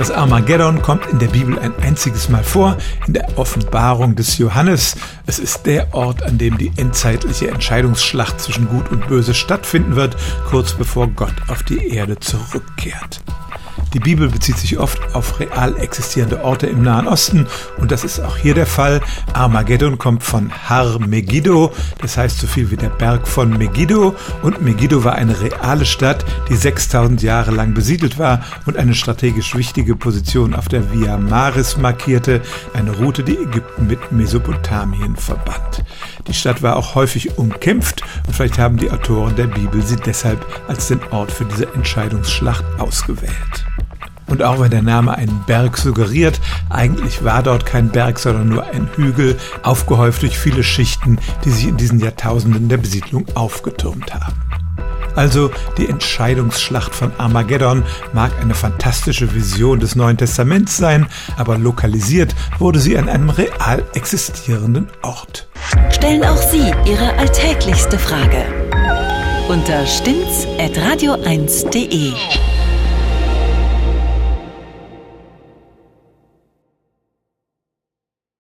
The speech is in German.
Das Armageddon kommt in der Bibel ein einziges Mal vor, in der Offenbarung des Johannes. Es ist der Ort, an dem die endzeitliche Entscheidungsschlacht zwischen Gut und Böse stattfinden wird, kurz bevor Gott auf die Erde zurückkehrt. Die Bibel bezieht sich oft auf real existierende Orte im Nahen Osten und das ist auch hier der Fall. Armageddon kommt von Har Megiddo, das heißt so viel wie der Berg von Megiddo und Megiddo war eine reale Stadt, die 6000 Jahre lang besiedelt war und eine strategisch wichtige Position auf der Via Maris markierte, eine Route, die Ägypten mit Mesopotamien verband. Die Stadt war auch häufig umkämpft und vielleicht haben die Autoren der Bibel sie deshalb als den Ort für diese Entscheidungsschlacht ausgewählt. Und auch wenn der Name einen Berg suggeriert, eigentlich war dort kein Berg, sondern nur ein Hügel, aufgehäuft durch viele Schichten, die sich in diesen Jahrtausenden der Besiedlung aufgetürmt haben. Also die Entscheidungsschlacht von Armageddon mag eine fantastische Vision des Neuen Testaments sein, aber lokalisiert wurde sie an einem real existierenden Ort. Stellen auch Sie Ihre alltäglichste Frage unter stimmtz.radio1.de.